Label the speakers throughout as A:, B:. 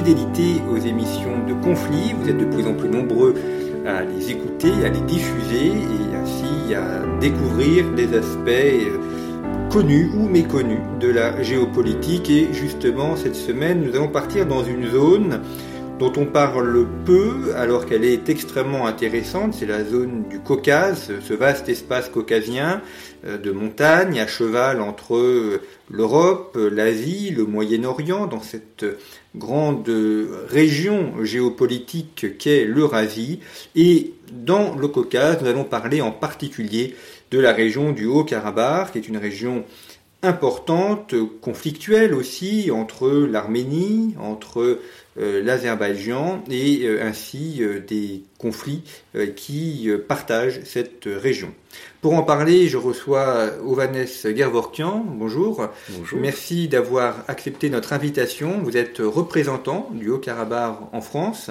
A: fidélité aux émissions de conflit. Vous êtes de plus en plus nombreux à les écouter, à les diffuser et ainsi à découvrir des aspects euh, connus ou méconnus de la géopolitique. Et justement, cette semaine, nous allons partir dans une zone dont on parle peu alors qu'elle est extrêmement intéressante. C'est la zone du Caucase, ce vaste espace caucasien euh, de montagne à cheval entre euh, l'Europe, l'Asie, le Moyen-Orient, dans cette grande région géopolitique qu'est l'Eurasie. Et dans le Caucase, nous allons parler en particulier de la région du Haut-Karabakh, qui est une région importante, conflictuelle aussi, entre l'Arménie, entre euh, l'Azerbaïdjan et euh, ainsi euh, des conflits qui partagent cette région. Pour en parler, je reçois Ovanes Gervorkian. Bonjour.
B: Bonjour.
A: Merci d'avoir accepté notre invitation. Vous êtes représentant du Haut-Karabakh en France.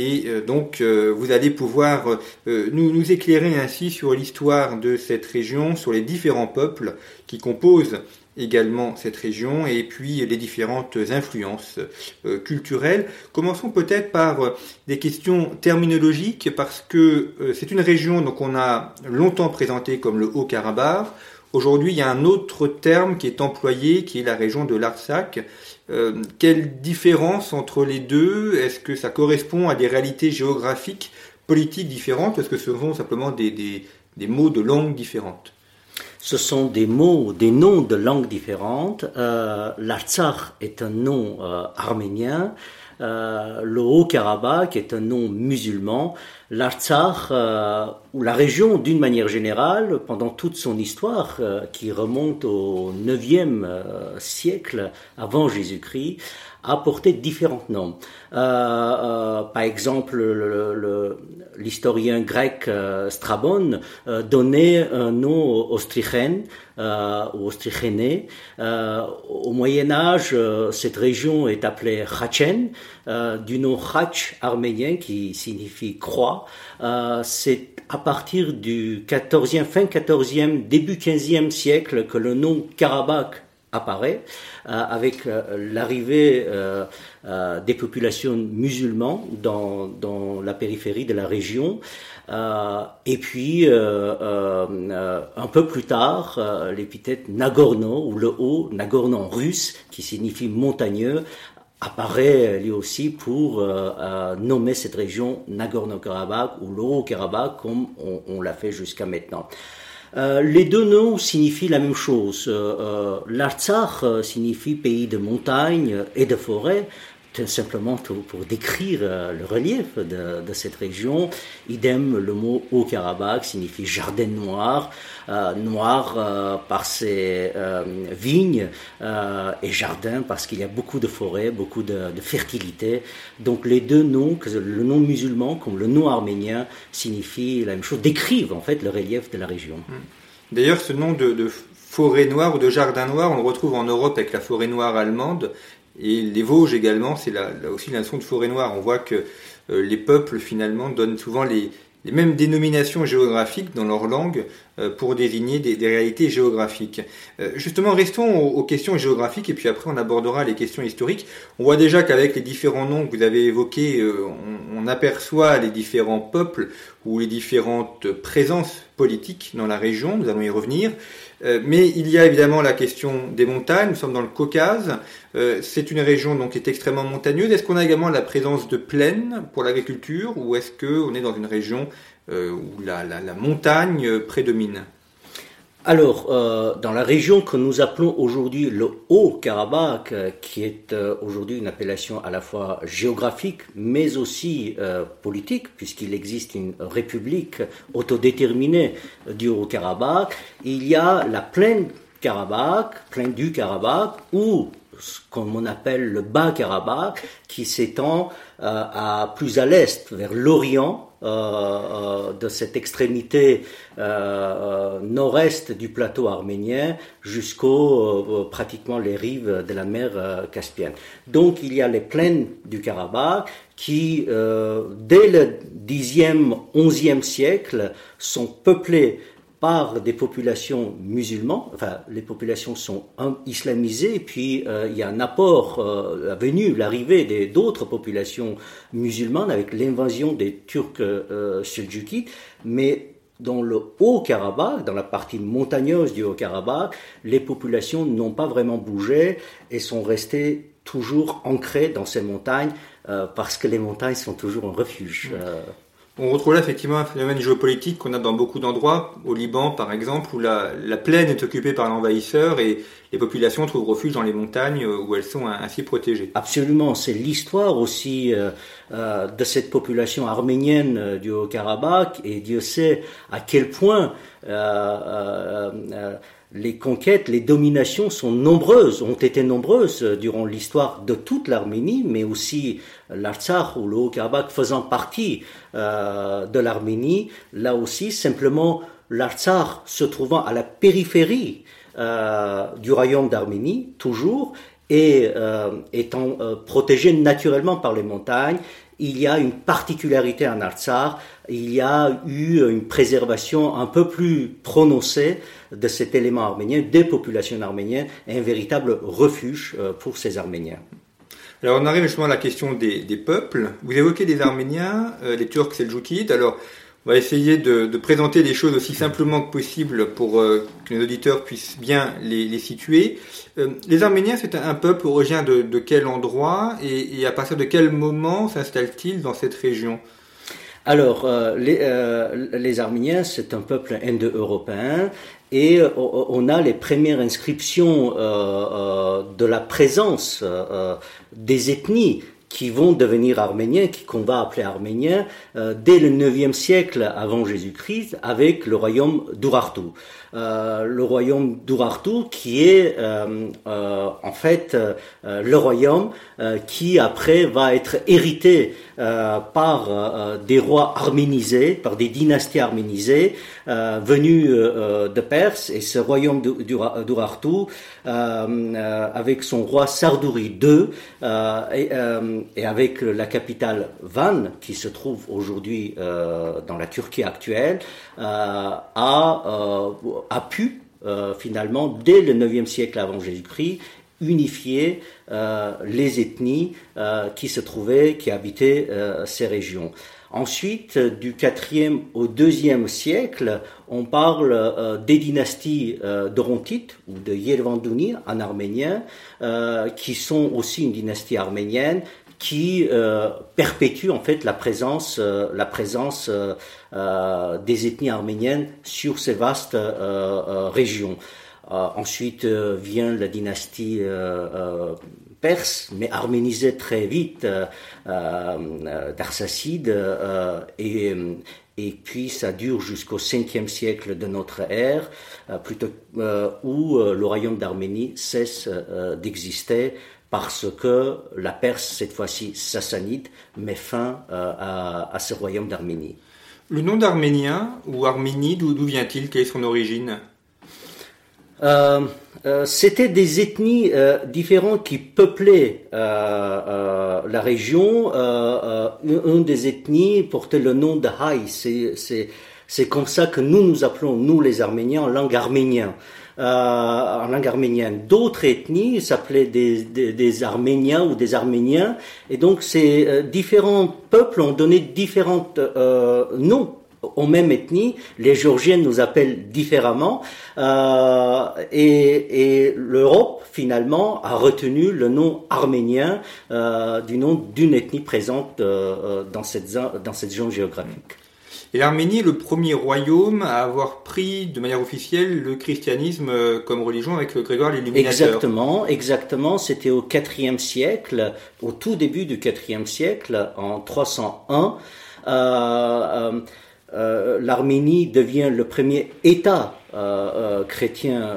A: Et donc, vous allez pouvoir nous, nous, éclairer ainsi sur l'histoire de cette région, sur les différents peuples qui composent également cette région et puis les différentes influences euh, culturelles. Commençons peut-être par euh, des questions terminologiques parce que euh, c'est une région donc on a longtemps présenté comme le Haut-Karabakh. Aujourd'hui, il y a un autre terme qui est employé, qui est la région de l'Artsakh. Quelle différence entre les deux? Est-ce que ça correspond à des réalités géographiques, politiques différentes? Est-ce que ce sont simplement des, des, des mots de langue différentes?
B: Ce sont des mots, des noms de langues différentes. Euh, L'Artsakh est un nom euh, arménien. Euh, le Haut-Karabakh est un nom musulman. L'Artsakh, euh, ou la région d'une manière générale, pendant toute son histoire, euh, qui remonte au 9e euh, siècle avant Jésus-Christ, a porté différents noms. par exemple, l'historien grec euh, Strabon euh, donnait un nom austrichène euh, ou austrichéné. au Moyen Âge, cette région est appelée Khachen, du nom Khach arménien qui signifie croix. C'est à partir du 14e, fin 14e, début 15e siècle que le nom Karabakh apparaît euh, avec euh, l'arrivée euh, des populations musulmanes dans, dans, la périphérie de la région. et puis, un peu plus tard, l'épithète Nagorno, ou le haut, Nagorno en russe, qui signifie montagneux, apparaît lui aussi pour nommer cette région Nagorno-Karabakh ou le Haut-Karabakh comme on, on l'a fait jusqu'à maintenant. Euh, les deux noms signifient la même chose. Euh, euh L'Artsakh signifie pays de montagne et de forêt, simplement pour, décrire euh, le relief de, cette région. Idem, le mot Haut-Karabakh signifie jardin noir, euh, noir euh, par ses vignes et jardin parce qu'il y a beaucoup de forêts, beaucoup de, fertilité. Donc les deux noms, le nom musulman comme le nom arménien, signifient la même chose, décrivent en fait le relief de la région. Hmm.
A: D'ailleurs, ce nom de, de forêt noire ou de jardin noir, on le retrouve en Europe avec la forêt noire allemande. Et les Vosges également, c'est là, aussi la notion de forêt noire. On voit que euh, les peuples finalement donnent souvent les, mêmes dénominations géographiques dans leur langue pour désigner des, réalités géographiques. Euh, justement, restons aux, questions géographiques et puis après on abordera les questions historiques. On voit déjà qu'avec les différents noms que vous avez évoqués, on, aperçoit les différents peuples ou les différentes présences politiques dans la région. Nous allons y revenir. Euh, mais il y a évidemment la question des montagnes. Nous sommes dans le Caucase. Euh, c'est une région donc qui est extrêmement montagneuse. Est-ce qu'on a également la présence de plaines pour l'agriculture ou est-ce qu'on est dans une région euh, où la, montagne prédomine
B: alors, euh, dans la région que nous appelons aujourd'hui le Haut-Karabakh, euh, qui est euh, aujourd'hui une appellation à la fois géographique mais aussi politique, puisqu'il existe une république autodéterminée du Haut-Karabakh, il y a la plaine Karabakh, plaine du Karabakh, ou ce qu'on appelle le Bas-Karabakh, qui s'étend à plus à l'est, vers l'Orient, euh, euh, de cette extrémité euh, nord-est du plateau arménien jusqu'aux pratiquement les rives de la mer Caspienne. Donc il y a les plaines du Karabakh qui, dès le 10e, 11e siècle, sont peuplées par des populations musulmanes, enfin les populations sont islamisées, puis euh, il y a un apport euh, venu, l'arrivée d'autres populations musulmanes avec l'invasion des Turcs euh, mais dans le Haut-Karabakh, dans la partie montagneuse du Haut-Karabakh, les populations n'ont pas vraiment bougé et sont restées toujours ancrées dans ces montagnes euh, parce que les montagnes sont toujours un refuge.
A: On retrouve là effectivement un phénomène géopolitique qu'on a dans beaucoup d'endroits, au Liban par exemple, où la, plaine est occupée par l'envahisseur et les populations trouvent refuge dans les montagnes euh, où elles sont ainsi protégées.
B: Absolument, c'est l'histoire aussi euh, euh, de cette population arménienne du Haut-Karabakh. Et Dieu sait à quel point les conquêtes, les dominations sont nombreuses, ont été nombreuses durant l'histoire de toute l'Arménie, mais aussi l'Artsakh ou le Haut-Karabakh faisant partie euh, de l'Arménie. Là aussi, simplement, l'Artsakh se trouvant à la périphérie euh, du royaume d'Arménie, toujours, et euh, étant protégé naturellement par les montagnes, il y a une particularité en Artsakh, il y a eu une préservation un peu plus prononcée de cet élément arménien, des populations arméniennes, et un véritable refuge euh, pour ces Arméniens.
A: Alors on arrive justement à la question des, peuples. Vous évoquez les Arméniens, euh, les Turcs seljukides. Alors on va essayer de, présenter les choses aussi simplement que possible pour euh, que nos auditeurs puissent bien les, situer. les Arméniens, c'est un, peuple originaire de, quel endroit et, à partir de quel moment s'installe-t-il dans cette région?
B: Alors, les, Arméniens, c'est un peuple indo-européen et euh, on a les premières inscriptions euh, euh, de la présence des ethnies qui vont devenir arméniens, qu'on va appeler arméniens, dès le 9e siècle avant Jésus-Christ, avec le royaume d'Urartu. Euh, le royaume d'Urartu, qui est euh, euh, en fait le royaume qui après va être hérité par des rois arménisés, par des dynasties arménisées venues de Perse. Et ce royaume d'Urartu, avec son roi Sardouri II et, et, avec la capitale Van, qui se trouve aujourd'hui dans la Turquie actuelle, a a pu euh, finalement, dès le 9e siècle avant Jésus-Christ, unifier euh, les ethnies euh, qui se trouvaient, qui habitaient ces régions. Ensuite, du 4e au 2e siècle, on parle des dynasties d'Orontites ou de Yervandouni en arménien, qui sont aussi une dynastie arménienne qui euh, perpétue en fait la présence, euh, la présence euh, des ethnies arméniennes sur ces vastes régions. ensuite vient la dynastie perse, mais arménisée très vite, d'Arsacide, et, et puis ça dure jusqu'au 5e siècle de notre ère, plutôt, où le royaume d'Arménie cesse d'exister parce que la Perse, cette fois-ci sassanide, met fin euh, à, ce royaume d'Arménie.
A: Le nom d'Arménien ou Arménie, d'où vient-il? Quelle est son origine?
B: Euh, euh, C'était des ethnies différentes qui peuplaient la région. une des ethnies portait le nom de Haï. C'est comme ça que nous nous appelons, nous les Arméniens, en langue arménienne. Euh, en langue arménienne. D'autres ethnies s'appelaient des, des, Arméniens ou des Arméniens, et donc ces euh, différents peuples ont donné différents euh, noms aux mêmes ethnies. Les Géorgiens nous appellent différemment, et, et l'Europe finalement a retenu le nom arménien du nom d'une ethnie présente dans cette dans cette zone géographique.
A: Et l'Arménie est le premier royaume à avoir pris de manière officielle le christianisme euh, comme religion avec Grégoire l'Illuminateur.
B: Exactement, exactement. C'était au IVe siècle, au tout début du IVe siècle, en 301. Euh, euh, euh, L'Arménie devient le premier État euh, chrétien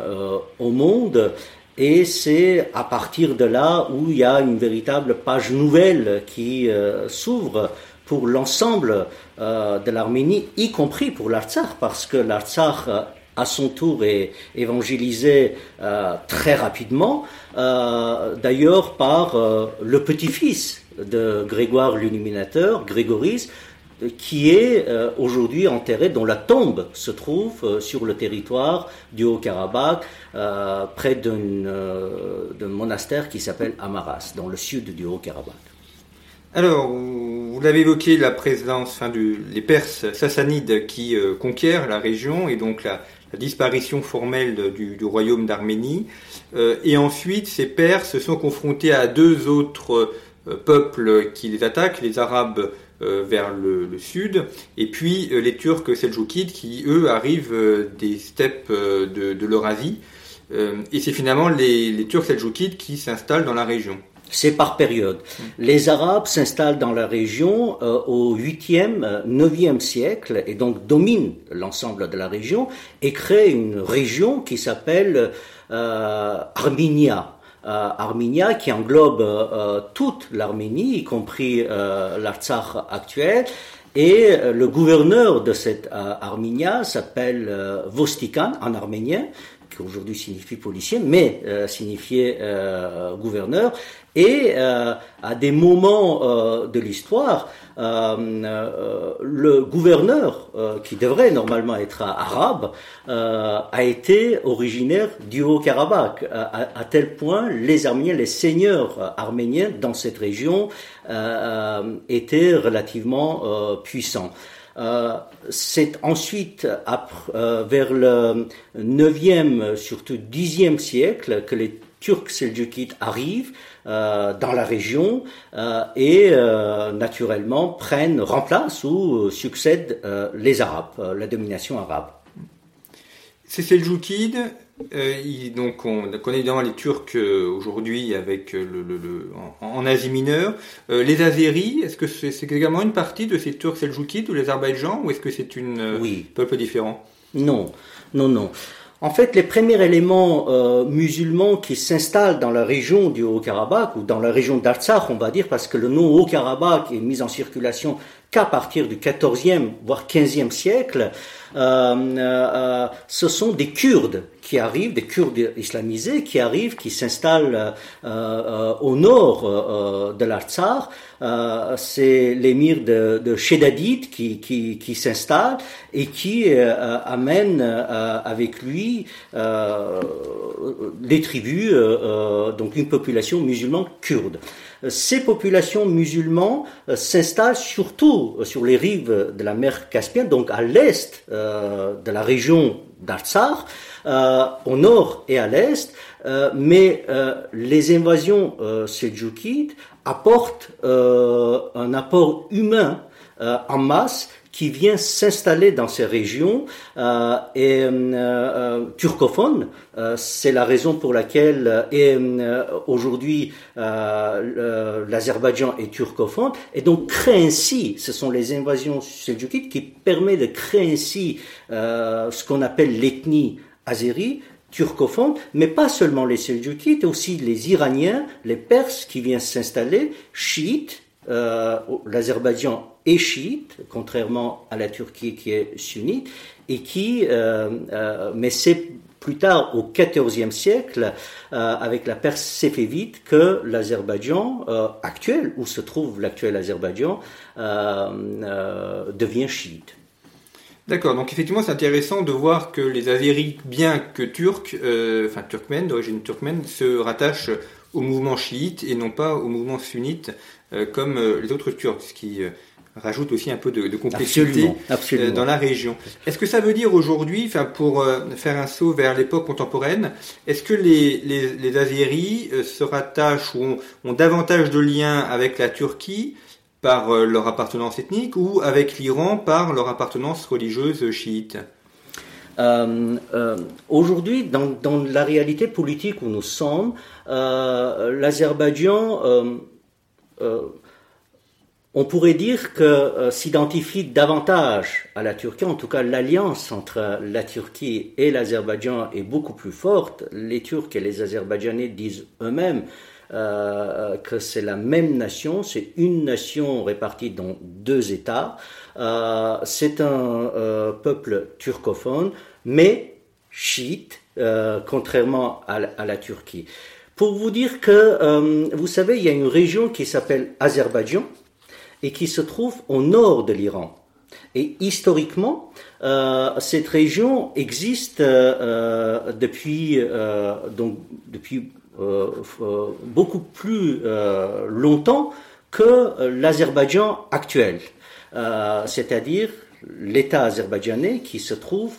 B: au monde. Et c'est à partir de là où il y a une véritable page nouvelle qui s'ouvre pour l'ensemble euh, de l'Arménie, y compris pour l'Artsakh, parce que l'Artsakh, euh, à son tour, est évangélisé euh, très rapidement, d'ailleurs par le petit-fils de Grégoire l'Illuminateur, Grégoris, qui est aujourd'hui enterré, dont la tombe se trouve sur le territoire du Haut-Karabakh, près d'un monastère qui s'appelle Amaras, dans le sud du Haut-Karabakh.
A: Alors, vous l'avez évoqué, la présence, enfin, du, les Perses sassanides qui euh, conquièrent la région et donc la, disparition formelle du, royaume d'Arménie. Euh, et ensuite, ces Perses sont confrontés à deux autres euh, peuples qui les attaquent, les Arabes vers le, sud, et puis les Turcs seljoukides qui, eux, arrivent des steppes de, de l'Eurasie. et c'est finalement les, les Turcs seljoukides qui s'installent dans la région.
B: C'est par période. Les Arabes s'installent dans la région euh, au 8e, 9e siècle et donc dominent l'ensemble de la région et créent une région qui s'appelle euh, Arminia. Euh, Arminia qui englobe toute l'Arménie, y compris l'Artsakh actuel. Et le gouverneur de cette Arminia s'appelle Vostikan en arménien, aujourd'hui signifie policier, mais signifiait gouverneur. Et euh, à des moments euh, de l'histoire, euh, le gouverneur, qui devrait normalement être arabe, a été originaire du Haut-Karabakh, à, tel point les Arméniens, les seigneurs arméniens dans cette région étaient relativement puissants. C'est ensuite, vers le 9e, surtout 10e siècle, que les Turcs seljoukides arrivent euh, dans la région euh, et euh, naturellement prennent, remplacent ou succèdent les Arabes, la domination arabe.
A: Ces Seljoukides, donc on connaît évidemment les Turcs aujourd'hui avec le, en, Asie mineure. les Azéris, est-ce que c'est également une partie de ces Turcs Seljoukides ou les Azerbaïdjan ou est-ce que c'est une oui. peuple différent?
B: Non, non, non. En fait, les premiers éléments euh, musulmans qui s'installent dans la région du Haut-Karabakh, ou dans la région d'Artsakh, on va dire, parce que le nom Haut-Karabakh est mis en circulation qu'à partir du XIVe, voire XVe siècle, euh, euh, ce sont des Kurdes qui arrivent, des Kurdes islamisés qui arrivent, qui s'installent euh, au nord de l'Artsar. C'est l'émir de, de qui, qui, qui s'installe et qui amène avec lui les tribus, donc une population musulmane kurde ces populations musulmanes euh, s'installent surtout euh, sur les rives de la mer Caspienne, donc à l'est euh, de la région d'Artsar, au nord et à l'est, mais les invasions seljoukides apportent un apport humain en masse qui vient s'installer dans ces régions euh, et euh, euh. Euh, c'est la raison pour laquelle aujourd'hui l'Azerbaïdjan est turcophone et donc crée ainsi, ce sont les invasions seljoukides qui permettent de créer ainsi ce qu'on appelle l'ethnie azérie turcophone, mais pas seulement les Seljoukides, aussi les Iraniens, les Perses qui viennent s'installer, chiites, euh, l'Azerbaïdjan est chiite, contrairement à la Turquie qui est sunnite, et qui, euh, euh, mais c'est plus tard au XIVe siècle, avec la Perse séfévite, que l'Azerbaïdjan actuel, où se trouve l'actuel Azerbaïdjan, devient chiite.
A: D'accord, donc effectivement c'est intéressant de voir que les Azéris, bien que turcs, enfin turkmènes, d'origine turkmène, se rattachent au mouvement chiite et non pas au mouvement sunnite comme euh, les autres Turcs, ce qui euh, rajoute aussi un peu de, de complexité dans la région. Est-ce que ça veut dire aujourd'hui, enfin pour faire un saut vers l'époque contemporaine, est-ce que les, les, les Azéris se rattachent ou ont, davantage de liens avec la Turquie par leur appartenance ethnique ou avec l'Iran par leur appartenance religieuse chiite?
B: Aujourd'hui, dans, dans, la réalité politique où nous sommes, l'Azerbaïdjan on pourrait dire que euh, s'identifie davantage à la Turquie, en tout cas l'alliance entre la Turquie et l'Azerbaïdjan est beaucoup plus forte. Les Turcs et les Azerbaïdjanais disent eux-mêmes euh, que c'est la même nation, c'est une nation répartie dans deux États. Euh, c'est un peuple turcophone, mais chiite, contrairement à, la Turquie. Pour vous dire que, vous savez, il y a une région qui s'appelle Azerbaïdjan, et qui se trouve au nord de l'Iran. Et historiquement, euh, cette région existe euh, depuis, euh, donc, depuis beaucoup plus longtemps que l'Azerbaïdjan actuel, c'est-à-dire l'État azerbaïdjanais qui se trouve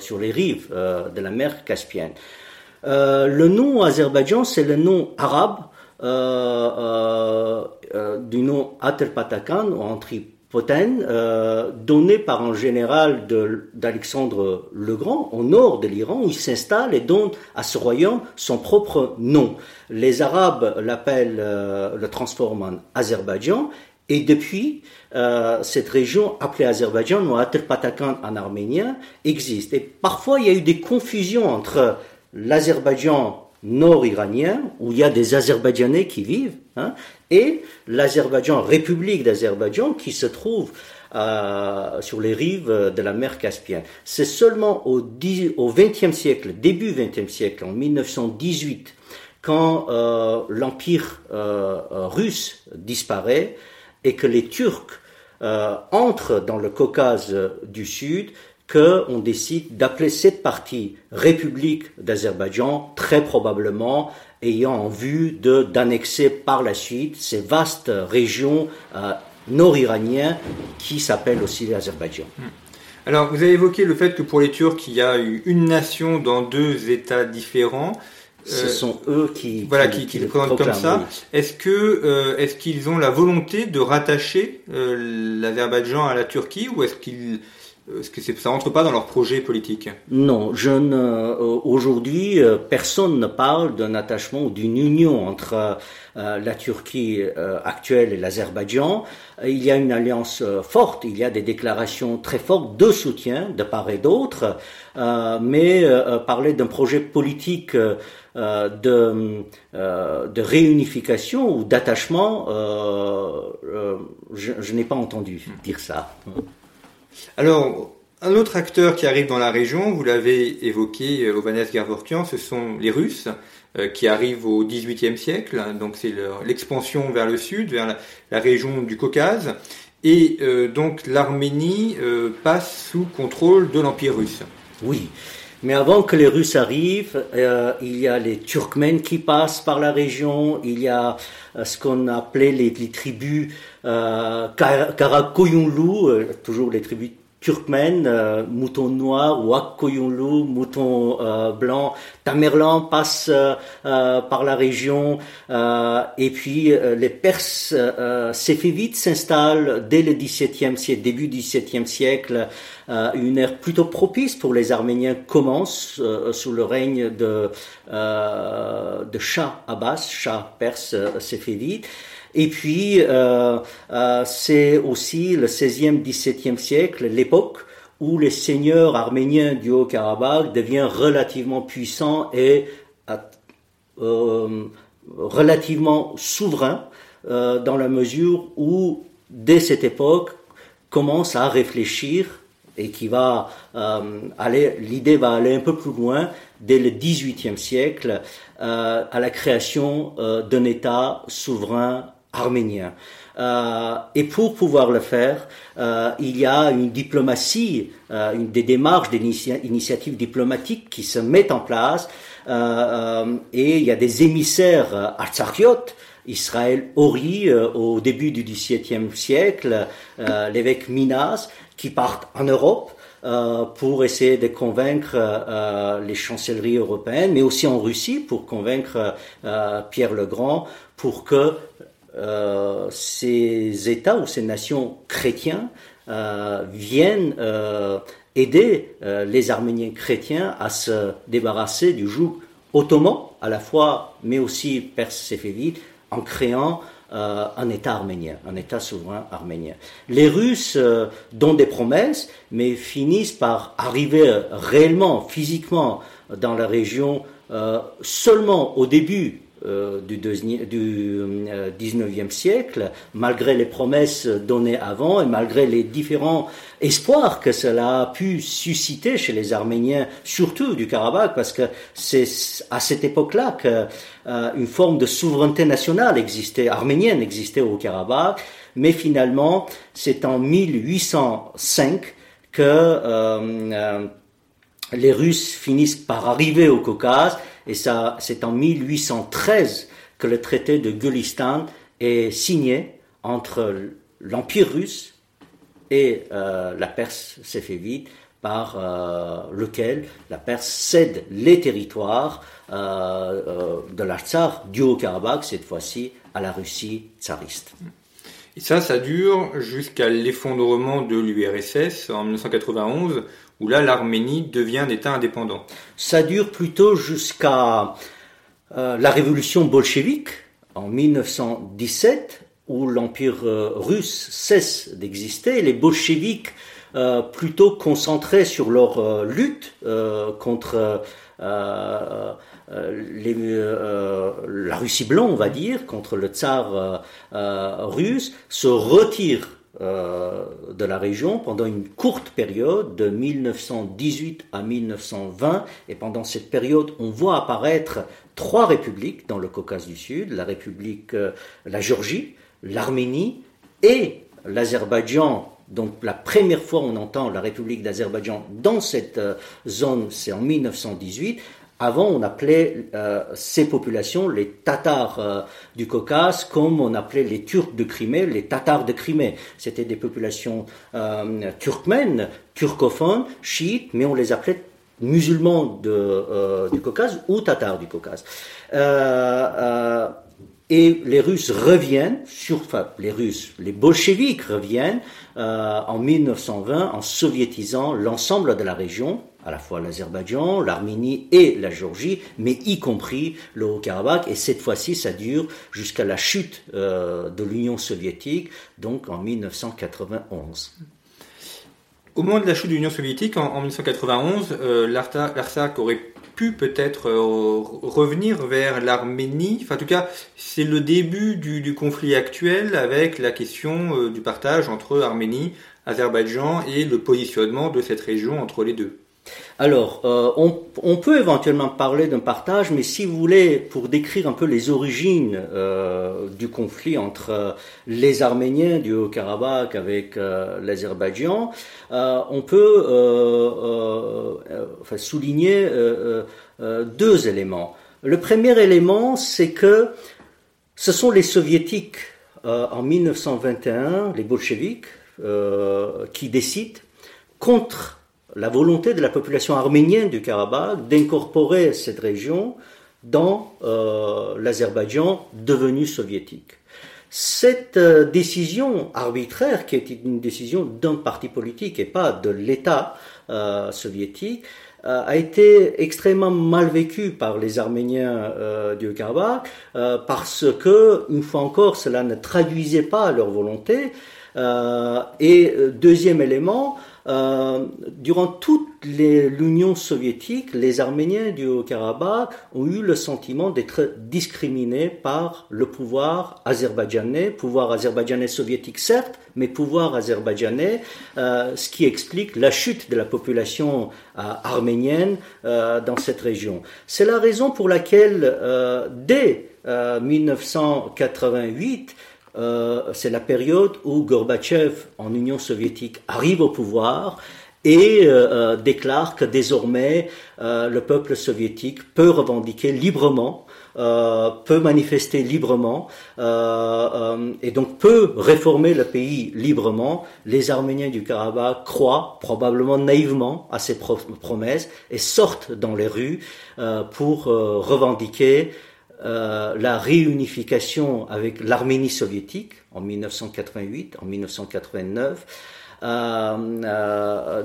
B: sur les rives de la mer Caspienne. Le nom Azerbaïdjan, c'est le nom arabe euh, euh, du nom Aterpatakan ou Antripoten, euh, donné par un général d'Alexandre le Grand au nord de l'Iran, où il s'installe et donne à ce royaume son propre nom. Les Arabes l'appellent, le transforment en Azerbaïdjan, et depuis, cette région appelée Azerbaïdjan ou Aterpatakan en arménien existe. Et parfois, il y a eu des confusions entre l'Azerbaïdjan nord-iranien, où il y a des Azerbaïdjanais qui vivent, hein, et l'Azerbaïdjan, République d'Azerbaïdjan, qui se trouve euh, sur les rives de la mer Caspienne. C'est seulement au, XXe siècle, début XXe siècle, en 1918, quand euh, l'empire euh, russe disparaît et que les Turcs entrent dans le Caucase du Sud, qu'on décide d'appeler cette partie République d'Azerbaïdjan, très probablement ayant en vue d'annexer par la suite ces vastes régions euh, nord-iraniennes qui s'appellent aussi l'Azerbaïdjan. Hmm.
A: Alors, vous avez évoqué le fait que pour les Turcs, il y a eu une nation dans deux États différents.
B: Ce euh, sont eux qui,
A: voilà, qui, qui, le présentent comme ça. Est-ce que euh, est-ce qu'ils ont la volonté de rattacher l'Azerbaïdjan à la Turquie ou est-ce qu'ils est-ce que ça rentre pas dans leur projet politique
B: Non. Euh, aujourd'hui, euh, personne ne parle d'un attachement ou d'une union entre euh, la Turquie actuelle et l'Azerbaïdjan. Il y a une alliance forte, il y a des déclarations très fortes de soutien de part et d'autre, mais parler d'un projet politique de, réunification ou d'attachement, je n'ai pas entendu dire ça.
A: Alors, un autre acteur qui arrive dans la région, vous l'avez évoqué, euh, Ovanes Garvorkian, ce sont les Russes euh, qui arrivent au XVIIIe siècle. Donc c'est l'expansion vers le sud, vers la, région du Caucase. Et euh, donc l'Arménie passe sous contrôle de l'Empire russe.
B: Oui. Mais avant que les Russes arrivent, il y a les Turkmènes qui passent par la région, il y a ce qu'on appelait les, tribus euh, Karakoyunlu, toujours les tribus turkmènes, euh, mouton noir ou Akkoyunlu, mouton euh, blanc. Tamerlan passe euh, par la région et puis les Perses séfévites s'installent dès le XVIIe siècle, début XVIIe siècle. une ère plutôt propice pour les Arméniens commence sous le règne de, de Shah Abbas, Shah perse séfévite. Et puis, euh, euh, c'est aussi le 16e, 17e siècle, l'époque où les seigneurs arméniens du Haut-Karabakh deviennent relativement puissants et euh, relativement souverains dans la mesure où, dès cette époque, commence à réfléchir et qui va aller, l'idée va aller un peu plus loin dès le XVIIIe siècle à la création d'un État souverain arménien. Euh, et pour pouvoir le faire, euh, il y a une diplomatie, euh, des démarches, des initiatives diplomatiques qui se mettent en place, et il y a des émissaires artsakhiot, Israël Ori au début du XVIIe siècle, l'évêque Minas, qui partent en Europe pour essayer de convaincre les chancelleries européennes, mais aussi en Russie pour convaincre Pierre le Grand pour que ces États ou ces nations chrétiens viennent aider les Arméniens chrétiens à se débarrasser du joug ottoman à la fois, mais aussi perse-séfévite, en créant euh, un État arménien, un État souverain arménien. Les Russes euh, donnent des promesses, mais finissent par arriver euh, réellement, physiquement, dans la région seulement au début euh, du, du 19e euh, siècle, malgré les promesses données avant et malgré les différents espoirs que cela a pu susciter chez les Arméniens, surtout du Karabakh, parce que c'est à cette époque-là qu'une euh, forme de souveraineté nationale existait, arménienne existait au Karabakh, mais finalement, c'est en 1805 que les Russes finissent par arriver au Caucase et ça, c'est en 1813 que le traité de Gulistan est signé entre l'Empire russe et euh, la Perse séfévite, par euh, lequel la Perse cède les territoires euh, de l'Artsar du Haut-Karabakh, cette fois-ci à la Russie tsariste.
A: Et ça, ça dure jusqu'à l'effondrement de l'URSS en 1991, où là l'Arménie devient un État indépendant
B: Ça dure plutôt jusqu'à euh, la révolution bolchevique en 1917, où l'Empire euh, russe cesse d'exister. Les bolcheviques, euh, plutôt concentrés sur leur lutte contre la Russie blanche, on va dire, contre le tsar russe, se retirent euh, de la région pendant une courte période de 1918 à 1920 et pendant cette période on voit apparaître trois républiques dans le Caucase du Sud, la République, euh, la Géorgie, l'Arménie et l'Azerbaïdjan. Donc la première fois on entend la République d'Azerbaïdjan dans cette euh, zone, c'est en 1918, avant, on appelait euh, ces populations les Tatars euh, du Caucase, comme on appelait les Turcs de Crimée les Tatars de Crimée. C'était des populations euh, turkmènes, turcophones, chiites, mais on les appelait musulmans du Caucase ou Tatars du Caucase. Et les Russes reviennent, sur, enfin les Russes, les bolcheviks reviennent en 1920 en soviétisant l'ensemble de la région à la fois l'Azerbaïdjan, l'Arménie et la Géorgie, mais y compris le Haut-Karabakh. Et cette fois-ci, ça dure jusqu'à la chute euh, de l'Union soviétique, donc en 1991.
A: Au moment de la chute de l'Union soviétique, en, 1991, euh, l'Artsakh aurait peut-être euh, revenir vers l'Arménie. Enfin, en tout cas, c'est le début du, conflit actuel avec la question euh, du partage entre Arménie, Azerbaïdjan et le positionnement de cette région entre les deux.
B: Alors, euh, on, peut éventuellement parler d'un partage, mais si vous voulez, pour décrire un peu les origines euh, du conflit entre euh, les Arméniens du Haut-Karabakh avec l'Azerbaïdjan, on peut souligner deux éléments. Le premier élément, c'est que ce sont les soviétiques en 1921, les bolcheviks, qui décident contre la volonté de la population arménienne du Karabakh d'incorporer cette région dans euh, l'Azerbaïdjan devenu soviétique. Cette euh, décision arbitraire, qui était une décision d'un parti politique et pas de l'État euh, soviétique, a été extrêmement mal vécue par les Arméniens du Karabakh parce que, une fois encore, cela ne traduisait pas leur volonté. et deuxième élément, euh, durant toute l'Union soviétique, les Arméniens du Haut-Karabakh ont eu le sentiment d'être discriminés par le pouvoir azerbaïdjanais, pouvoir azerbaïdjanais soviétique certes, mais pouvoir azerbaïdjanais, euh, ce qui explique la chute de la population euh, arménienne dans cette région. C'est la raison pour laquelle, dès 1988, euh, c'est la période où Gorbatchev, en Union soviétique, arrive au pouvoir et euh, euh, déclare que désormais le peuple soviétique peut revendiquer librement, peut manifester librement et donc peut réformer le pays librement. Les Arméniens du Karabakh croient probablement naïvement à ces promesses et sortent dans les rues pour revendiquer la réunification avec l'Arménie soviétique en 1988, en 1989.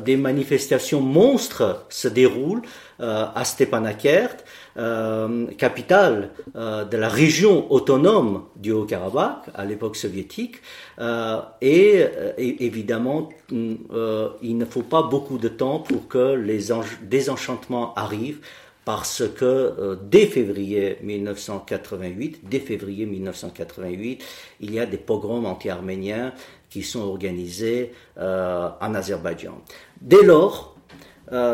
B: des manifestations monstres se déroulent à Stepanakert euh, capitale euh, de la région autonome du Haut-Karabakh à l'époque soviétique. Euh, et, évidemment, il ne faut pas beaucoup de temps pour que les désenchantements arrivent parce que dès février 1988, dès février 1988, il y a des pogroms anti-arméniens qui sont organisés en Azerbaïdjan. Dès lors,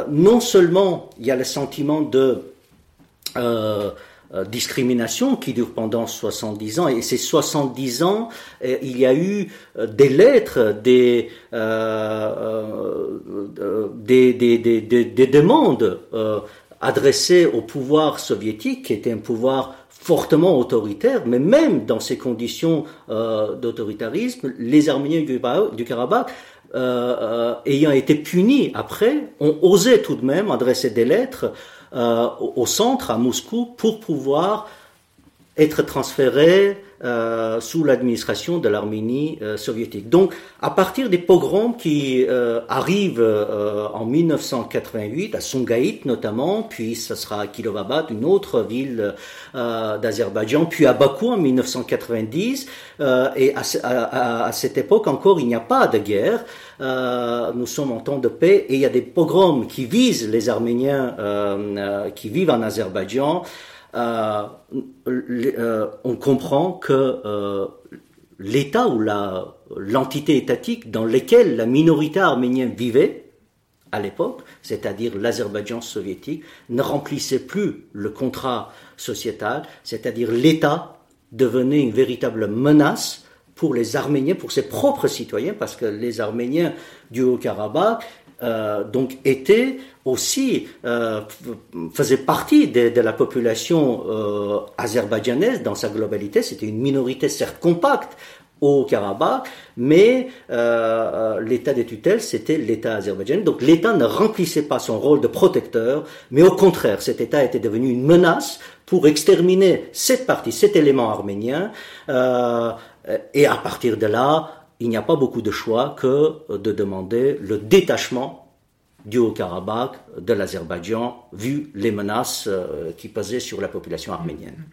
B: non seulement il y a le sentiment de euh, euh, discrimination qui dure pendant 70 ans. Et ces 70 ans, euh, il y a eu des lettres, des, des, demandes adressées au pouvoir soviétique, qui était un pouvoir fortement autoritaire, mais même dans ces conditions d'autoritarisme, les Arméniens du, Karabakh ayant été punis après, ont osé tout de même adresser des lettres euh, au centre, à Moscou, pour pouvoir être transférés euh, sous l'administration de l'Arménie euh, soviétique. Donc, à partir des pogroms qui euh, arrivent euh, en 1988, à Sungaït notamment, puis ce sera à Kilovabad, une autre ville d'Azerbaïdjan, puis à Bakou en 1990, et à, à, à, cette époque encore, il n'y a pas de guerre. nous sommes en temps de paix et il y a des pogroms qui visent les Arméniens qui vivent en Azerbaïdjan. Euh, euh, on comprend que euh, l'État ou l'entité étatique dans laquelle la minorité arménienne vivait à l'époque, c'est-à-dire l'Azerbaïdjan soviétique, ne remplissait plus le contrat sociétal, c'est-à-dire l'État devenait une véritable menace pour les Arméniens, pour ses propres citoyens, parce que les Arméniens du Haut-Karabakh euh, donc était aussi euh, faisait partie de, la population euh, azerbaïdjanaise dans sa globalité. C'était une minorité certes compacte au Karabakh, mais l'État des tutelles, c'était l'État azerbaïdjanais. Donc l'État ne remplissait pas son rôle de protecteur, mais au contraire, cet État était devenu une menace pour exterminer cette partie, cet élément arménien. et à partir de là, il n'y a pas beaucoup de choix que de demander le détachement du Haut-Karabakh, de l'Azerbaïdjan, vu les menaces euh, qui pesaient sur la population arménienne.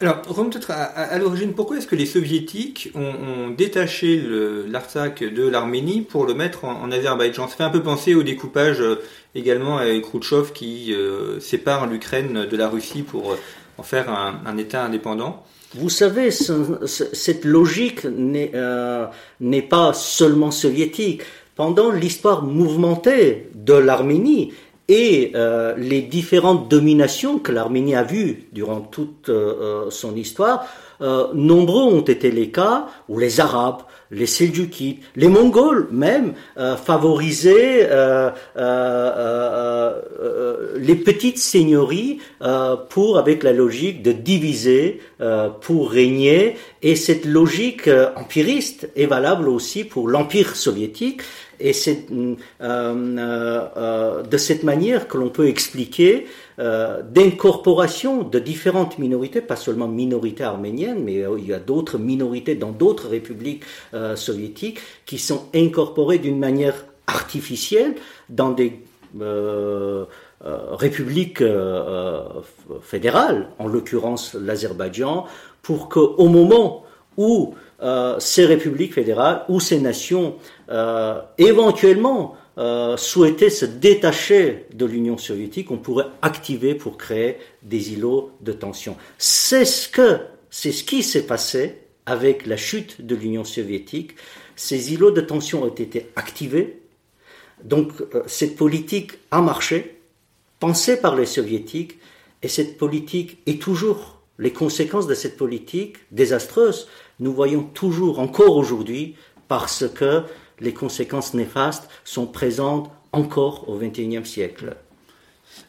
A: Alors, revenons peut-être à, l'origine. Pourquoi est-ce que les soviétiques ont, détaché l'Artsakh de l'Arménie pour le mettre en, Azerbaïdjan? Ça fait un peu penser au découpage euh, également avec Khrouchtchev qui euh, sépare l'Ukraine de la Russie pour en faire un État indépendant.
B: Vous savez, cette logique euh, n'est pas seulement soviétique. Pendant l'histoire mouvementée de l'Arménie et euh, les différentes dominations que l'Arménie a vues durant toute euh, son histoire, nombreux ont été les cas où les Arabes, les Seljoukides, les Mongols même euh, favorisaient euh, euh, les petites seigneuries pour, avec la logique de diviser pour régner. Et cette logique empiriste est valable aussi pour l'Empire soviétique. Et c'est de cette manière que l'on peut expliquer euh, d'incorporation de différentes minorités, pas seulement minorités arméniennes, mais euh, il y a d'autres minorités dans d'autres républiques euh, soviétiques qui sont incorporées d'une manière artificielle dans des républiques fédérales, en l'occurrence l'Azerbaïdjan, pour qu'au moment où ces républiques fédérales ou ces nations éventuellement euh, souhaiter se détacher de l'Union soviétique, on pourrait activer pour créer des îlots de tension. C'est ce que, c'est ce qui s'est passé avec la chute de l'Union soviétique. Ces îlots de tension ont été activés. Donc, euh, cette politique a marché, pensée par les soviétiques, et cette politique est toujours, les conséquences de cette politique désastreuse, nous voyons toujours, encore aujourd'hui, parce que les conséquences néfastes sont présentes encore au XXIe siècle.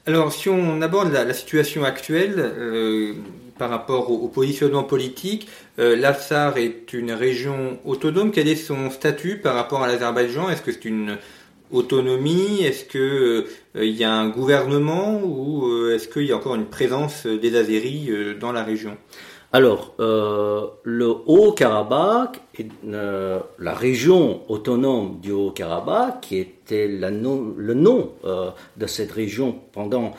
A: Alors, si on aborde la, situation actuelle euh, par rapport au, positionnement politique, euh, est une région autonome. Quel est son statut par rapport à l'Azerbaïdjan? Est-ce que c'est une autonomie? Est-ce que il y a un gouvernement ou est-ce qu'il y a encore une présence des Azéris dans la région?
B: Alors, euh, le Haut-Karabakh, euh, la région autonome du Haut-Karabakh, qui était le nom euh, de cette région pendant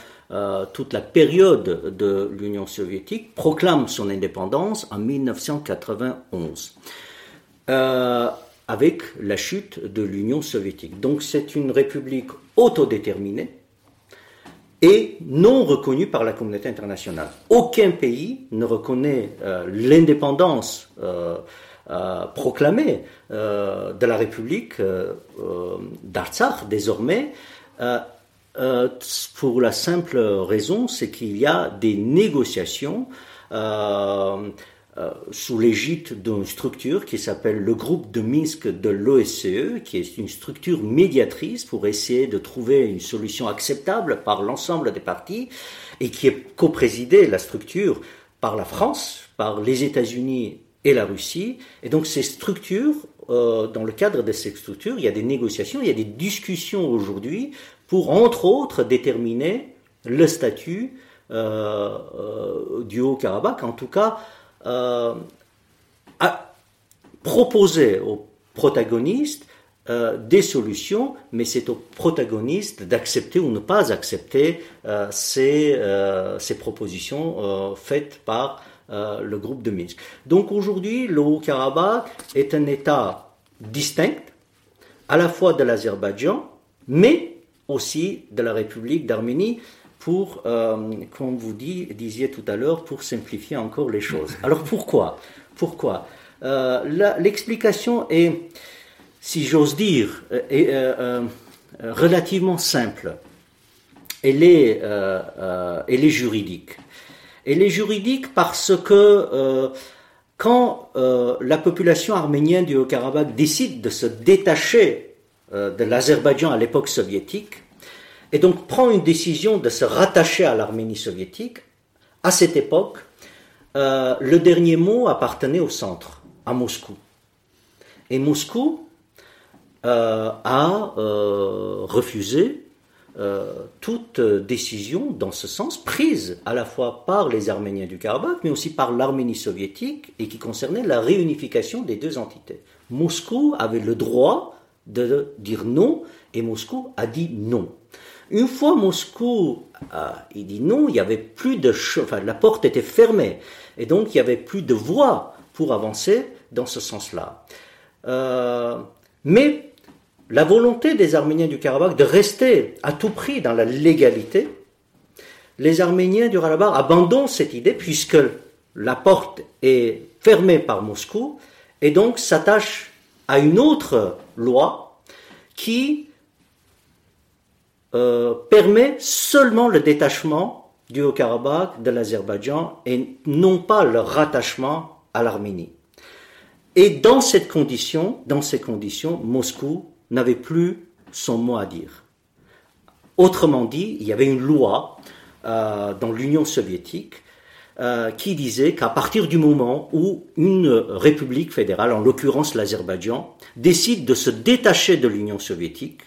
B: toute la période de l'Union soviétique, proclame son indépendance en 1991, avec la chute de l'Union soviétique. Donc c'est une république autodéterminée et non reconnu par la communauté internationale. Aucun pays ne reconnaît euh, l'indépendance euh, euh, proclamée de la République d'Artsakh désormais. pour la simple raison, c'est qu'il y a des négociations sous l'égide d'une structure qui s'appelle le groupe de Minsk de l'OSCE, qui est une structure médiatrice pour essayer de trouver une solution acceptable par l'ensemble des partis, et qui est coprésidée, la structure, par la France, par les États-Unis et la Russie. Et donc ces structures, euh, dans le cadre de ces structures, il y a des négociations, il y a des discussions aujourd'hui pour, entre autres, déterminer le statut euh, du Haut-Karabakh, en tout cas euh, à proposer aux protagonistes euh, des solutions, mais c'est aux protagonistes d'accepter ou ne pas accepter euh, ces, ces, propositions faites par le groupe de Minsk. Donc aujourd'hui, le Haut-Karabakh est un État distinct, à la fois de l'Azerbaïdjan, mais aussi de la République d'Arménie, pour, euh, comme vous disiez tout à l'heure, pour simplifier encore les choses. Alors pourquoi? Pourquoi? Euh, L'explication est, si j'ose dire, est, euh, relativement simple. Elle est, elle est juridique. Elle est juridique parce que quand la population arménienne du Haut-Karabakh décide de se détacher de l'Azerbaïdjan à l'époque soviétique, et donc prend une décision de se rattacher à l'Arménie soviétique, à cette époque, euh, le dernier mot appartenait au centre, à Moscou. Et Moscou euh, a euh, refusé toute décision dans ce sens, prise à la fois par les Arméniens du Karabakh, mais aussi par l'Arménie soviétique, et qui concernait la réunification des deux entités. Moscou avait le droit de dire non, et Moscou a dit non. Une fois Moscou a il dit non, il y avait plus de enfin, la porte était fermée et donc il y avait plus de voie pour avancer dans ce sens-là. Euh, mais la volonté des Arméniens du Karabakh de rester à tout prix dans la légalité, les Arméniens du Karabakh abandonnent cette idée puisque la porte est fermée par Moscou et donc s'attachent à une autre loi qui euh, permet seulement le détachement du Haut-Karabakh de l'Azerbaïdjan et non pas le rattachement à l'Arménie. Et dans cette condition, dans ces conditions, Moscou n'avait plus son mot à dire. Autrement dit, il y avait une loi euh, dans l'Union soviétique euh, qui disait qu'à partir du moment où une république fédérale, en l'occurrence l'Azerbaïdjan, décide de se détacher de l'Union soviétique,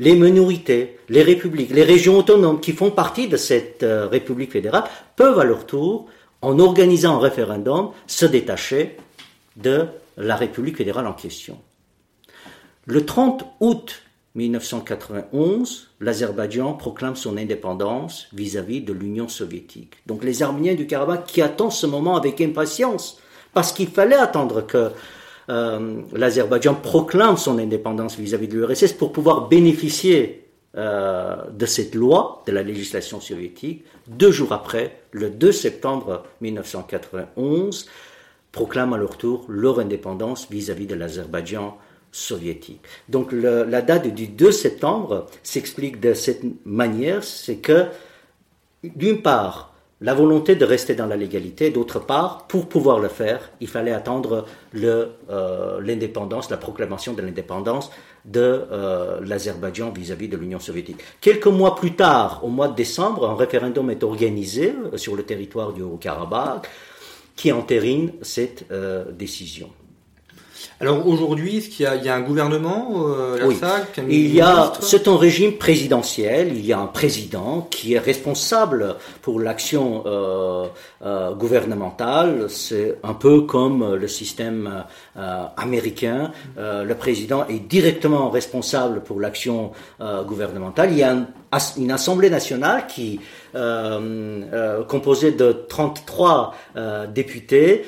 B: les minorités, les républiques, les régions autonomes qui font partie de cette euh, République fédérale peuvent à leur tour, en organisant un référendum, se détacher de la République fédérale en question. Le 30 août 1991, l'Azerbaïdjan proclame son indépendance vis-à-vis -vis de l'Union soviétique. Donc les Arméniens du Karabakh qui attendent ce moment avec impatience, parce qu'il fallait attendre que euh, l'Azerbaïdjan proclame son indépendance vis-à-vis de l'URSS pour pouvoir bénéficier euh, de cette loi, de la législation soviétique, deux jours après, le 2 septembre 1991, proclament à leur tour leur indépendance vis-à-vis de l'Azerbaïdjan soviétique. Donc la date du 2 septembre s'explique de cette manière, c'est que d'une part, la volonté de rester dans la légalité. D'autre part, pour pouvoir le faire, il fallait attendre euh, l'indépendance, la proclamation de l'indépendance de euh, l'Azerbaïdjan vis-à-vis de l'Union soviétique. Quelques mois plus tard, au mois de décembre, un référendum est organisé euh, sur le territoire du Haut-Karabakh qui entérine cette décision.
A: Alors aujourd'hui, est-ce qu'il y, a un gouvernement
B: euh, oui. Il y a, c'est un régime présidentiel. Il y a un président qui est responsable pour l'action euh, euh, gouvernementale. C'est un peu comme le système euh, américain. Le président est directement responsable pour l'action gouvernementale. Il y a une assemblée nationale qui composée de 33 députés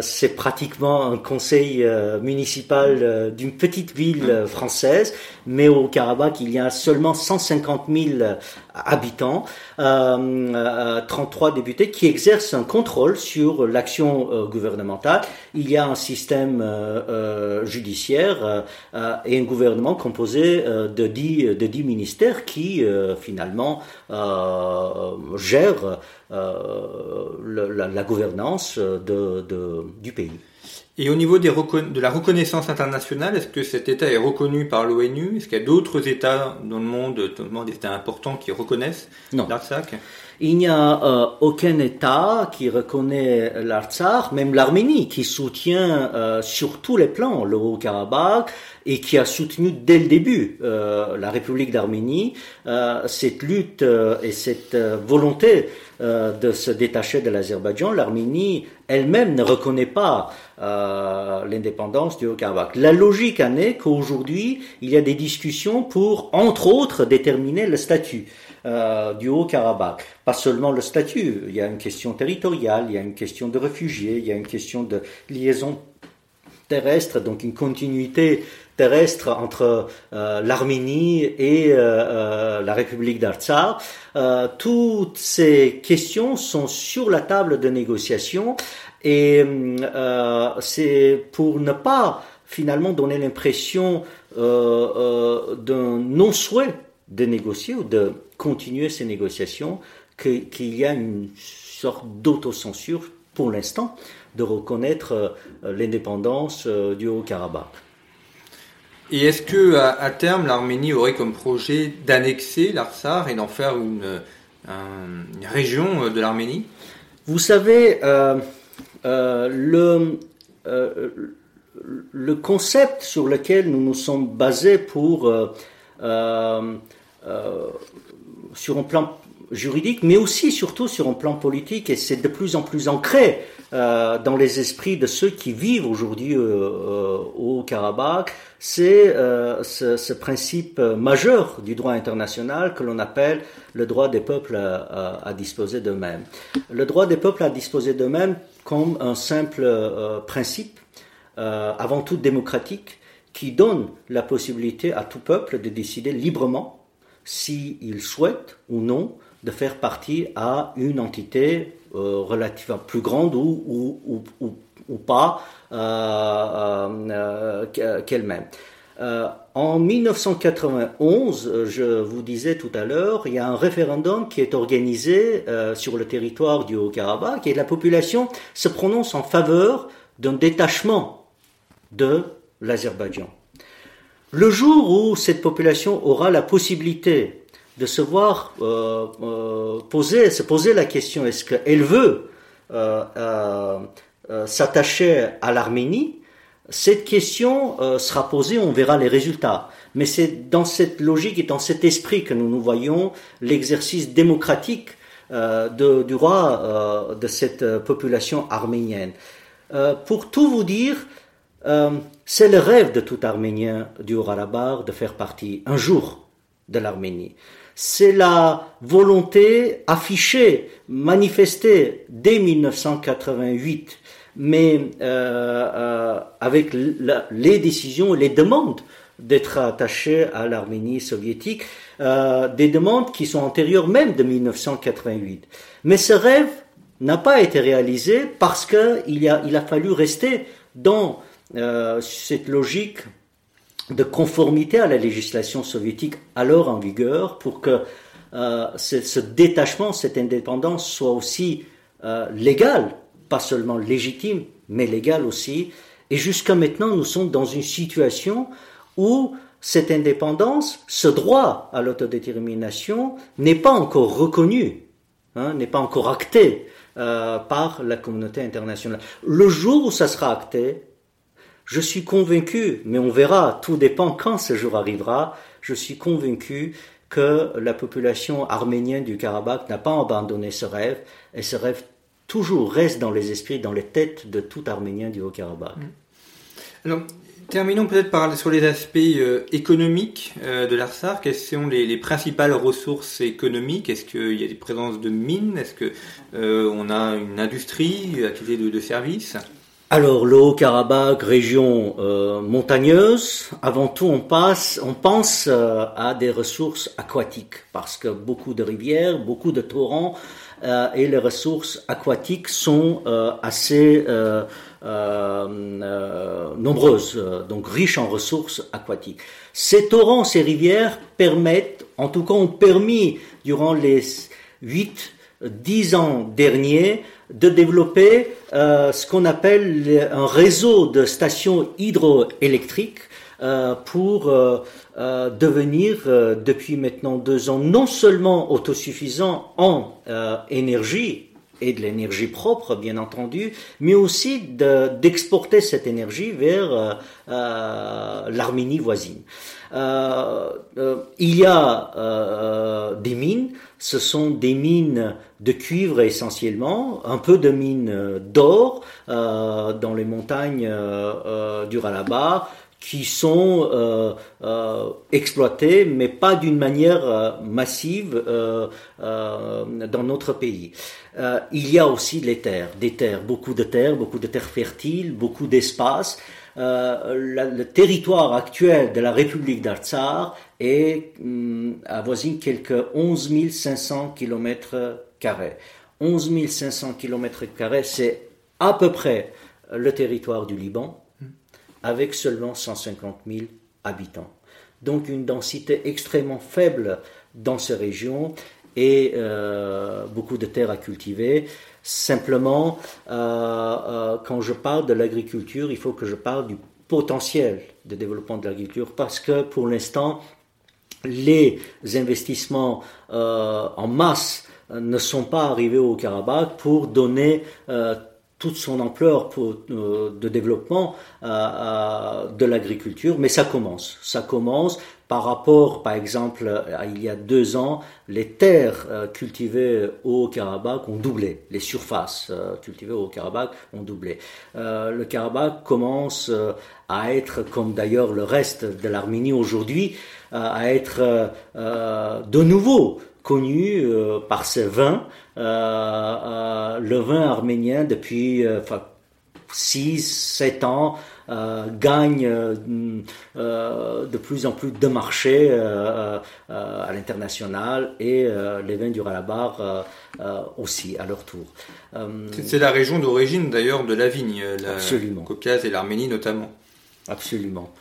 B: c'est pratiquement un conseil euh, municipal euh, d'une petite ville française, mais au Karabakh, il y a seulement 150 000 habitants, 33 députés qui exercent un contrôle sur l'action gouvernementale. Il y a un système judiciaire et un gouvernement composé de 10, de 10 ministères qui finalement gèrent la, gouvernance du pays.
A: Et au niveau des de la reconnaissance internationale, est-ce que cet État est reconnu par l'ONU? Est-ce qu'il y a d'autres États dans le monde, notamment des États importants, qui reconnaissent l'Artsakh?
B: Il n'y a euh, aucun État qui reconnaît l'Artsakh, même l'Arménie, qui soutient euh, sur tous les plans le Haut-Karabakh et qui a soutenu dès le début euh, la République d'Arménie, cette lutte et cette volonté euh, de se détacher de l'Azerbaïdjan, l'Arménie elle-même ne reconnaît pas euh, l'indépendance du Haut-Karabakh. La logique en est qu'aujourd'hui, il y a des discussions pour, entre autres, déterminer le statut. Euh, du Haut-Karabakh. Pas seulement le statut, il y a une question territoriale, il y a une question de réfugiés, il y a une question de liaison terrestre, donc une continuité entre euh, l'Arménie et euh, euh, la République d'Artsakh. toutes ces questions sont sur la table de négociation et c'est pour ne pas finalement donner l'impression d'un non-souhait de négocier ou de continuer ces négociations qu'il y a une sorte d'autocensure pour l'instant de reconnaître l'indépendance du Haut-Karabakh.
A: Et est-ce que à, terme l'Arménie aurait comme projet d'annexer l'Arsar et d'en faire une, région de l'Arménie?
B: Vous savez, euh, euh, le, euh, le concept sur lequel nous nous sommes basés pour sur un plan juridique, mais aussi surtout sur un plan politique, et c'est de plus en plus ancré euh, dans les esprits de ceux qui vivent aujourd'hui euh, euh, au Karabakh, c'est ce, principe majeur du droit international que l'on appelle le droit des peuples à disposer d'eux-mêmes. Le droit des peuples à disposer d'eux-mêmes comme un simple principe, avant tout démocratique, qui donne la possibilité à tout peuple de décider librement s'il souhaite ou non de faire partie à une entité euh, relativement plus grande ou, ou, ou, ou pas euh, euh, euh qu'elle-même. En 1991, je vous disais tout à l'heure, il y a un référendum qui est organisé sur le territoire du Haut-Karabakh et la population se prononce en faveur d'un détachement de l'Azerbaïdjan. Le jour où cette population aura la possibilité de euh, euh, poser, se poser la question est-ce qu'elle veut euh, s'attacher à l'Arménie? Cette question sera posée, on verra les résultats. Mais c'est dans cette logique et dans cet esprit que nous nous voyons l'exercice démocratique du roi de cette population arménienne. pour tout vous dire, c'est le rêve de tout Arménien du Haut-Karabakh de faire partie un jour de l'Arménie c'est la volonté affichée, manifestée dès 1988, mais euh, euh, avec les décisions, les demandes d'être attaché à l'Arménie soviétique, euh, des demandes qui sont antérieures même de 1988. Mais ce rêve n'a pas été réalisé parce qu'il a, fallu rester dans cette logique de conformité à la législation soviétique alors en vigueur pour que euh, ce, détachement, cette indépendance soit aussi euh, légal, pas seulement légitime, mais légal aussi. Et jusqu'à maintenant, nous sommes dans une situation où cette indépendance, ce droit à l'autodétermination n'est pas encore reconnu, hein, n'est pas encore acté euh, par la communauté internationale. Le jour où ça sera acté, Je suis convaincu, mais on verra, tout dépend quand ce jour arrivera, je suis convaincu que la population arménienne du Karabakh n'a pas abandonné ce rêve, et ce rêve toujours reste dans les esprits, dans les têtes de tout Arménien du Haut-Karabakh.
A: Alors, terminons peut-être par sur les aspects euh, économiques euh, de l'Arsar. Quelles sont les, principales ressources économiques? Est-ce qu'il y a des présences de mines? Est-ce que euh, a une industrie, activité de, de services?
B: Alors, le Haut-Karabakh, région euh, montagneuse, avant tout, on, passe, on pense euh, à des ressources aquatiques, parce que beaucoup de rivières, beaucoup de torrents, euh, et les ressources aquatiques sont assez nombreuses, donc riches en ressources aquatiques. Ces torrents, ces rivières permettent, en tout cas ont permis, durant les 8, 10 ans derniers, de développer euh, ce qu'on appelle un réseau de stations hydroélectriques euh, pour euh, devenir depuis maintenant deux ans non seulement autosuffisant en énergie et de l'énergie propre, bien entendu, mais aussi d'exporter cette énergie vers l'Arménie voisine. il y a des mines, ce sont des mines de cuivre essentiellement, un peu de mines euh, d'or euh, dans les montagnes euh, du Ralaba qui sont exploitées, mais pas d'une manière massive dans notre pays. il y a aussi les terres, des terres, beaucoup de terres, beaucoup de terres fertiles, beaucoup d'espace. le territoire actuel de la République d'Artsar est hum, avoisine quelques 11 500 km 11 500 km, c'est à peu près le territoire du Liban, avec seulement 150 000 habitants. Donc une densité extrêmement faible dans ces régions et euh, beaucoup de terres à cultiver. Simplement, euh, euh, quand je parle de l'agriculture, il faut que je parle du potentiel de développement de l'agriculture parce que pour l'instant, les investissements en masse ne sont pas arrivés au Karabakh pour donner euh, toute son ampleur pour, euh, de développement euh, de l'agriculture, mais ça commence. Ça commence par rapport, par exemple, à il y a deux ans, les terres cultivées au Karabakh ont doublé, les surfaces cultivées au Karabakh ont doublé. le Karabakh commence à être, comme d'ailleurs le reste de l'Arménie aujourd'hui, à être de nouveau connu euh, par ce vin, euh, euh, le vin arménien depuis 6-7 ans gagne de plus en plus de marchés à l'international et les vins du Ralabar aussi à leur tour.
A: C'est la région d'origine d'ailleurs de la vigne, le Caucase et l'Arménie notamment.
B: Absolument.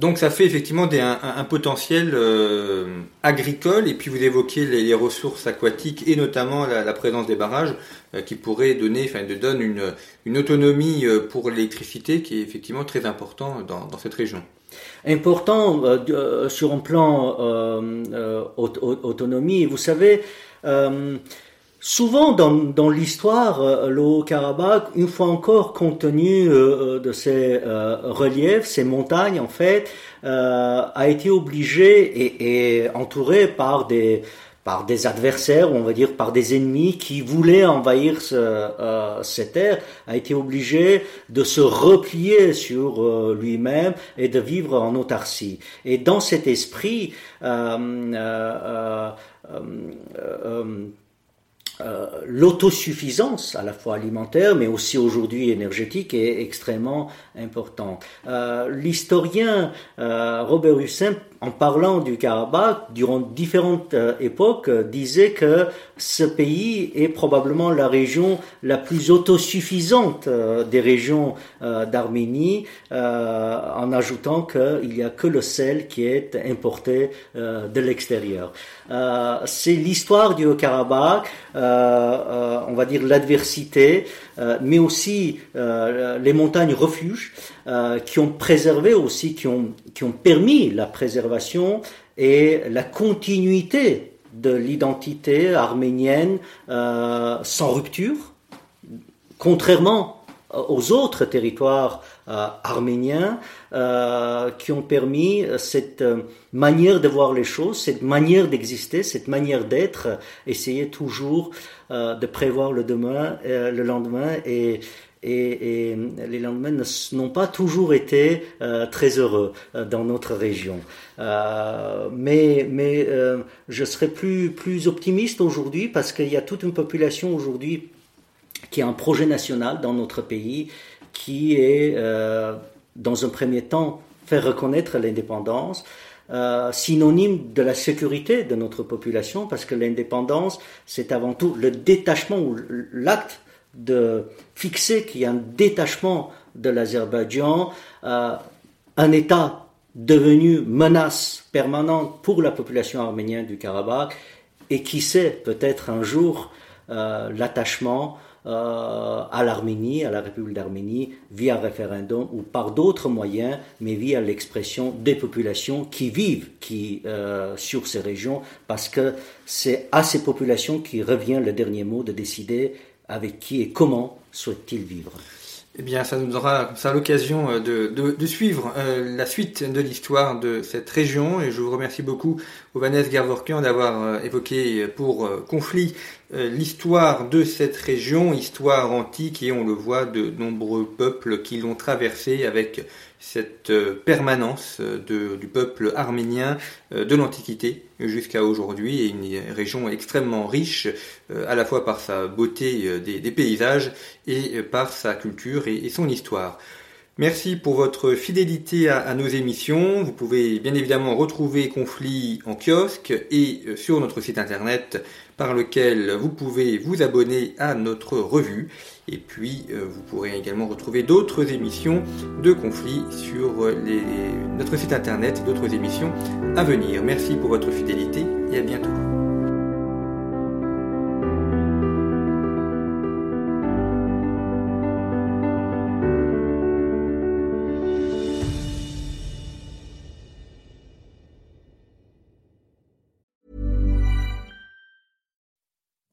A: Donc ça fait effectivement un, potentiel euh, agricole et puis vous évoquez les, ressources aquatiques et notamment la, présence des barrages euh, qui pourraient donner, enfin de donne une, autonomie euh, pour l'électricité qui est effectivement très important dans, cette région.
B: Important sur un plan autonomie, vous savez. Souvent dans, dans l'histoire, euh, le Haut-Karabakh, une fois encore compte tenu euh, euh, de ses reliefs, ses montagnes en fait, a été obligé et, et, entouré par des par des adversaires, on va dire par des ennemis qui voulaient envahir ce, ces terres, a été obligé de se replier sur lui-même et de vivre en autarcie. Et dans cet esprit, euh, l'autosuffisance à la fois alimentaire mais aussi aujourd'hui énergétique est extrêmement importante. Euh, l'historien euh, Robert Hussein en parlant du Karabakh, durant différentes euh, époques, euh, disait que ce pays est probablement la région la plus autosuffisante euh, des régions d'Arménie, en ajoutant qu'il n'y a que le sel qui est importé de l'extérieur. C'est l'histoire du Karabakh, on va dire l'adversité, mais aussi les montagnes refuges qui ont préservé aussi, qui qui ont permis la préservation et la continuité de l'identité arménienne euh, sans rupture, contrairement aux autres territoires arméniens qui ont permis cette manière de voir les choses, cette manière d'exister, cette manière d'être, essayer toujours de prévoir le demain, le lendemain et et, les lendemains n'ont pas toujours été euh, très heureux euh, dans notre région. Euh, mais mais je serais plus, plus optimiste aujourd'hui parce qu'il y a toute une population aujourd'hui qui a un projet national dans notre pays qui est, dans un premier temps, faire reconnaître l'indépendance, synonyme de la sécurité de notre population, parce que l'indépendance, c'est avant tout le détachement ou l'acte de fixer qu'il y a un détachement de l'Azerbaïdjan, euh, un État devenu menace permanente pour la population arménienne du Karabakh, et qui sait peut-être un jour euh, l'attachement euh, à l'Arménie, à la République d'Arménie, via référendum ou par d'autres moyens, mais via l'expression des populations qui vivent qui, sur ces régions, parce que c'est à ces populations qui revient le dernier mot de décider avec qui et comment souhaite-t-il vivre?
A: Eh bien, ça nous donnera ça l'occasion euh, de, de, suivre euh, la suite de l'histoire de cette région. Et je vous remercie beaucoup, Ovanes Garvorkian, d'avoir euh, évoqué pour conflit l'histoire de cette région, histoire antique, et on le voit, de nombreux peuples qui l'ont traversée avec cette euh, permanence euh, du peuple arménien euh, de l'Antiquité jusqu'à aujourd'hui et une région extrêmement riche à la fois par sa beauté des, paysages et par sa culture et, son histoire. Merci pour votre fidélité à, nos émissions. Vous pouvez bien évidemment retrouver Conflit en kiosque et sur notre site internet par lequel vous pouvez vous abonner à notre revue. Et puis, euh, vous pourrez également retrouver d'autres émissions de conflits sur euh, notre site internet et d'autres émissions à venir. Merci pour votre fidélité et à bientôt.